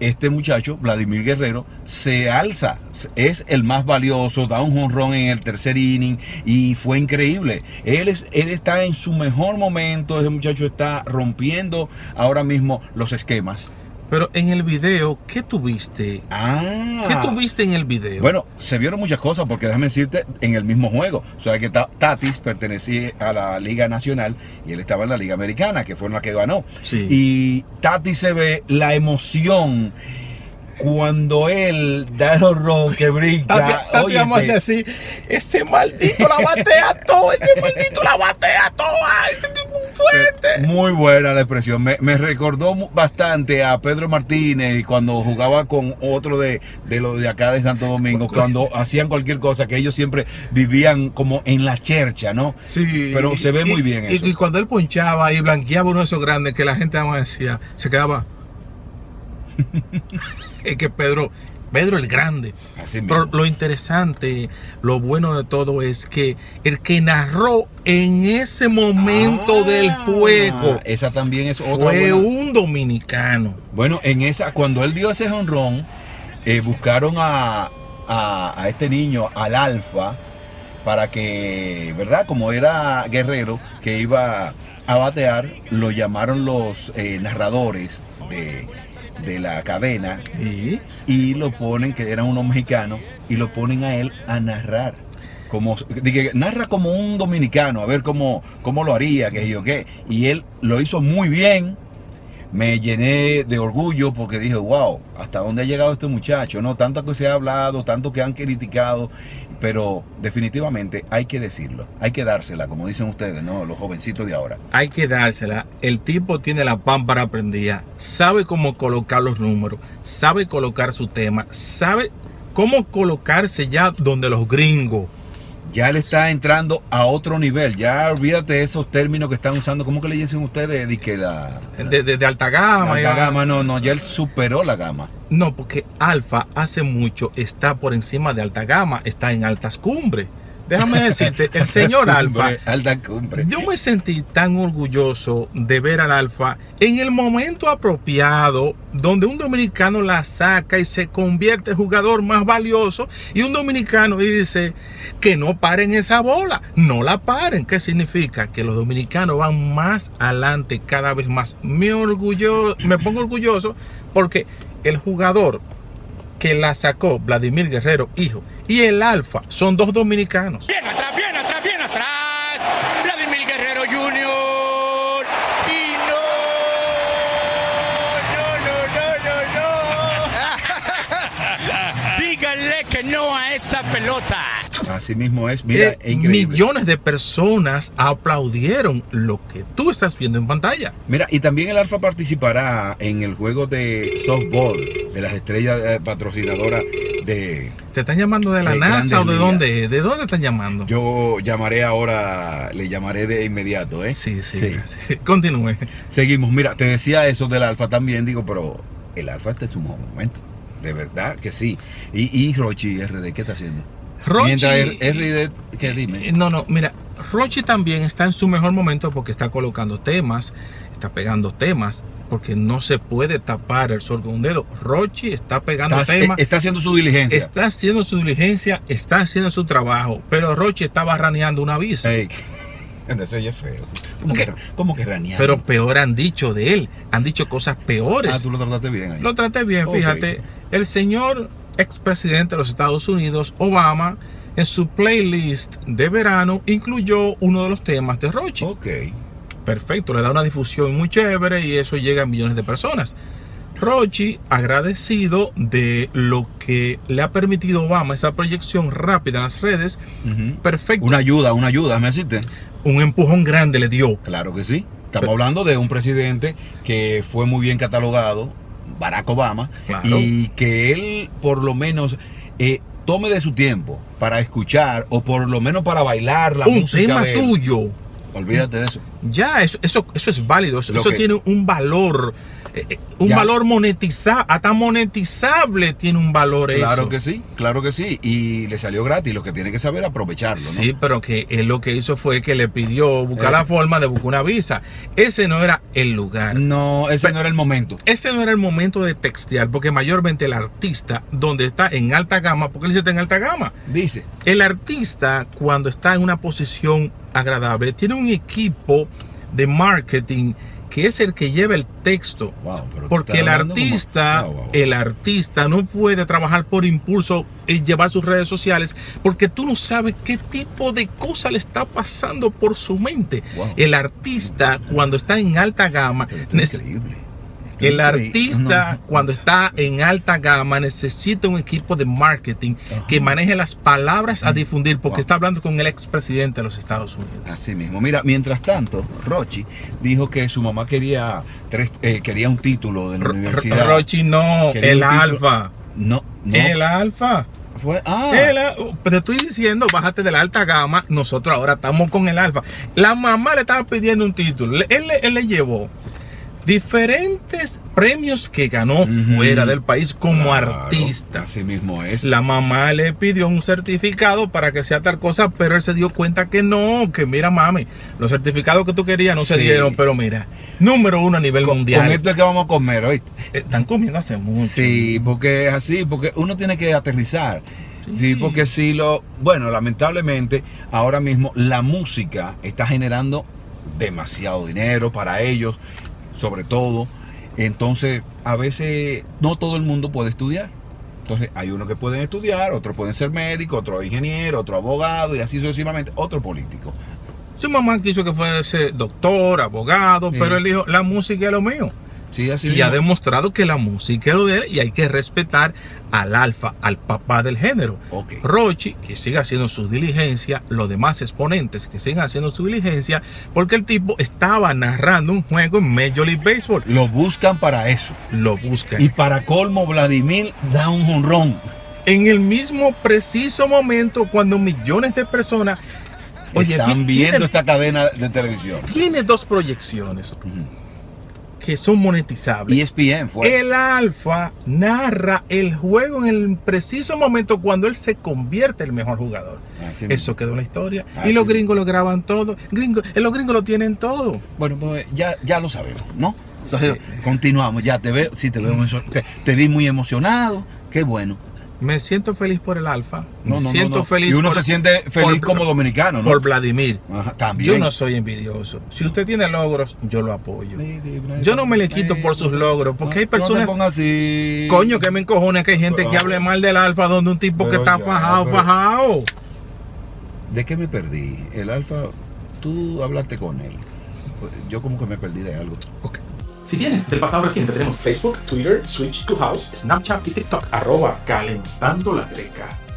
este muchacho, Vladimir Guerrero, se alza, es el más valioso, da un jonrón en el tercer inning y fue increíble. Él, es, él está en su mejor momento, ese muchacho está rompiendo ahora mismo los esquemas. Pero en el video, ¿qué tuviste? Ah. ¿Qué tuviste en el video? Bueno, se vieron muchas cosas porque déjame decirte, en el mismo juego. O sea que Tatis pertenecía a la Liga Nacional y él estaba en la Liga Americana, que fue la que ganó. Sí. Y Tatis se ve la emoción cuando él da el horror que brinca. Tati, oye, así, ese maldito la batea todo, ese maldito la batea toda, ese tipo fuerte. Muy buena la expresión. Me, recordó bastante a Pedro Martínez cuando jugaba con otro de, de los de acá de Santo Domingo, cuando hacían cualquier cosa, que ellos siempre vivían como en la chercha, ¿no? Sí. Pero se ve muy bien eso. Y, cuando él ponchaba y blanqueaba uno de esos grandes que la gente decía, se quedaba. es que Pedro, Pedro el Grande. Pero lo interesante, lo bueno de todo es que el que narró en ese momento ah, del juego. Esa también es otra. Fue un dominicano. Bueno, en esa, cuando él dio ese honrón, eh, buscaron a, a, este niño, al Alfa, para que, ¿verdad? Como era guerrero, que iba a batear, lo llamaron los eh, narradores de de la cadena y lo ponen, que era uno mexicano, y lo ponen a él a narrar. Como, narra como un dominicano, a ver cómo, cómo lo haría, que yo qué. Y él lo hizo muy bien. Me llené de orgullo porque dije, wow, hasta dónde ha llegado este muchacho, ¿no? Tanto que se ha hablado, tanto que han criticado, pero definitivamente hay que decirlo, hay que dársela, como dicen ustedes, ¿no? Los jovencitos de ahora. Hay que dársela. El tipo tiene la pámpara prendida, sabe cómo colocar los números, sabe colocar su tema, sabe cómo colocarse ya donde los gringos ya le está entrando a otro nivel. Ya olvídate de esos términos que están usando. ¿Cómo que le dicen ustedes? De que la, de, alta gama. alta gama, no, no, ya él superó la gama. No, porque alfa hace mucho está por encima de alta gama, está en altas cumbres déjame decirte, el señor Alfa, yo me sentí tan orgulloso de ver al Alfa en el momento apropiado, donde un dominicano la saca y se convierte en jugador más valioso, y un dominicano dice que no paren esa bola, no la paren. ¿Qué significa? Que los dominicanos van más adelante cada vez más. Me, orgullo, me pongo orgulloso porque el jugador que la sacó, Vladimir Guerrero, hijo, y el Alfa son dos dominicanos. Bien atrás, bien atrás, bien atrás. Vladimir Guerrero Jr. Y no, no, no, no, no, no. Díganle que no a esa pelota. Así mismo es, mira, eh, millones de personas aplaudieron lo que tú estás viendo en pantalla. Mira, y también el Alfa participará en el juego de softball de las estrellas eh, patrocinadoras de. ¿Te están llamando de la NASA o de dónde? ¿De dónde están llamando? Yo llamaré ahora, le llamaré de inmediato, ¿eh? Sí, sí. sí. Continúe. Seguimos. Mira, te decía eso del Alfa también, digo, pero el Alfa está en su momento. De verdad que sí. Y, y Rochi RD, ¿qué está haciendo? Rochi, dime. Eh, no, no, mira, Rochi también está en su mejor momento porque está colocando temas, está pegando temas, porque no se puede tapar el sol con un dedo. Rochi está pegando temas. Está haciendo su diligencia. Está haciendo su diligencia, está haciendo su trabajo, pero Rochi está barraneando una visa. Hey. Eso ya es feo. ¿Cómo que, cómo que raneando? Pero peor han dicho de él. Han dicho cosas peores. Ah, tú lo trataste bien ahí. Lo traté bien, fíjate. El señor expresidente de los Estados Unidos, Obama, en su playlist de verano incluyó uno de los temas de Rochi. Ok. Perfecto, le da una difusión muy chévere y eso llega a millones de personas. Rochi, agradecido de lo que le ha permitido Obama esa proyección rápida en las redes, perfecto. Una ayuda, una ayuda, me asiste. Un empujón grande le dio. Claro que sí. Estamos hablando de un presidente que fue muy bien catalogado Barack Obama, y que él por lo menos eh, tome de su tiempo para escuchar o por lo menos para bailar la un tema tuyo. Olvídate de eso. Ya, eso, eso, eso es válido, eso, tiene un valor eh, eh, un valor monetizable, hasta monetizable tiene un valor Claro que sí, claro que sí. Y le salió gratis, lo que tiene que saber aprovecharlo. ¿no? Sí, pero que él lo que hizo fue que le pidió buscar la forma de buscar una visa. Ese no era el lugar. No, ese no era el momento. Ese no era el momento de textear, porque mayormente el artista, donde está en alta gama, porque él dice está en alta gama. Dice. El artista, cuando está en una posición agradable, tiene un equipo de marketing que es el que lleva el texto. porque el artista, el artista no puede trabajar por impulso y llevar sus redes sociales porque tú no sabes qué tipo de cosa le está pasando por su mente. El artista cuando está en alta gama, increíble el artista, cuando está en alta gama, necesita un equipo de marketing que maneje las palabras a difundir, porque está hablando con el expresidente de los Estados Unidos. Así mismo. Mira, mientras tanto, Rochi dijo que su mamá quería, tres, eh, quería un título de la universidad. Rochi no, el alfa. No, no. El alfa. Fue, ah. pero estoy diciendo, bájate de la alta gama, nosotros ahora estamos con el alfa. La mamá le estaba pidiendo un título, él, él le llevó diferentes premios que ganó fuera del país como artista. Así mismo es. La mamá le pidió un certificado para que sea tal cosa, pero él se dio cuenta que no, que mira mami, los certificados que tú querías no se dieron, pero mira, número uno a nivel mundial. Con esto es que vamos a comer hoy. Están comiendo hace mucho. Sí, porque es así, porque uno tiene que aterrizar. Sí. porque si lo, bueno, lamentablemente ahora mismo la música está generando demasiado dinero para ellos sobre todo. Entonces, a veces no todo el mundo puede estudiar. Entonces, hay unos que pueden estudiar, otros pueden ser médicos, otro ingeniero, otro abogado y así sucesivamente, otro político. Su mamá quiso que fuese doctor, abogado, pero él dijo, la música es lo mío y ha demostrado que la música es lo de él y hay que respetar al alfa, al papá del género. Rochi, que siga haciendo su diligencia, los demás exponentes que sigan haciendo su diligencia, porque el tipo estaba narrando un juego en Major League Baseball. Lo buscan para eso. Lo buscan. Y para colmo, Vladimir da un honrón. En el mismo preciso momento, cuando millones de personas están viendo esta cadena de televisión. Tiene dos proyecciones que son monetizables. ESPN fue. El alfa narra el juego en el preciso momento cuando él se convierte en el mejor jugador. Eso quedó en la historia. y los gringos lo graban todo. Gringo, eh, los gringos lo tienen todo. Bueno, pues ya, ya lo sabemos, ¿no? Entonces, continuamos. Ya te veo, sí, te veo, te, te vi muy emocionado. Qué bueno. Me siento feliz por el Alfa. Me siento feliz. Y uno se siente feliz como dominicano, ¿no? Por Vladimir. también. Yo no soy envidioso. Si usted tiene logros, yo lo apoyo. yo no me le quito por sus logros, porque hay personas. así. Coño, que me encojone que hay gente que hable mal del Alfa, donde un tipo que está fajado, fajado. ¿De qué me perdí? El Alfa, tú hablaste con él. Yo como que me perdí de algo. Ok. Si vienes del pasado reciente, tenemos Facebook, Twitter, Switch, House, Snapchat y TikTok, arroba calentando la greca.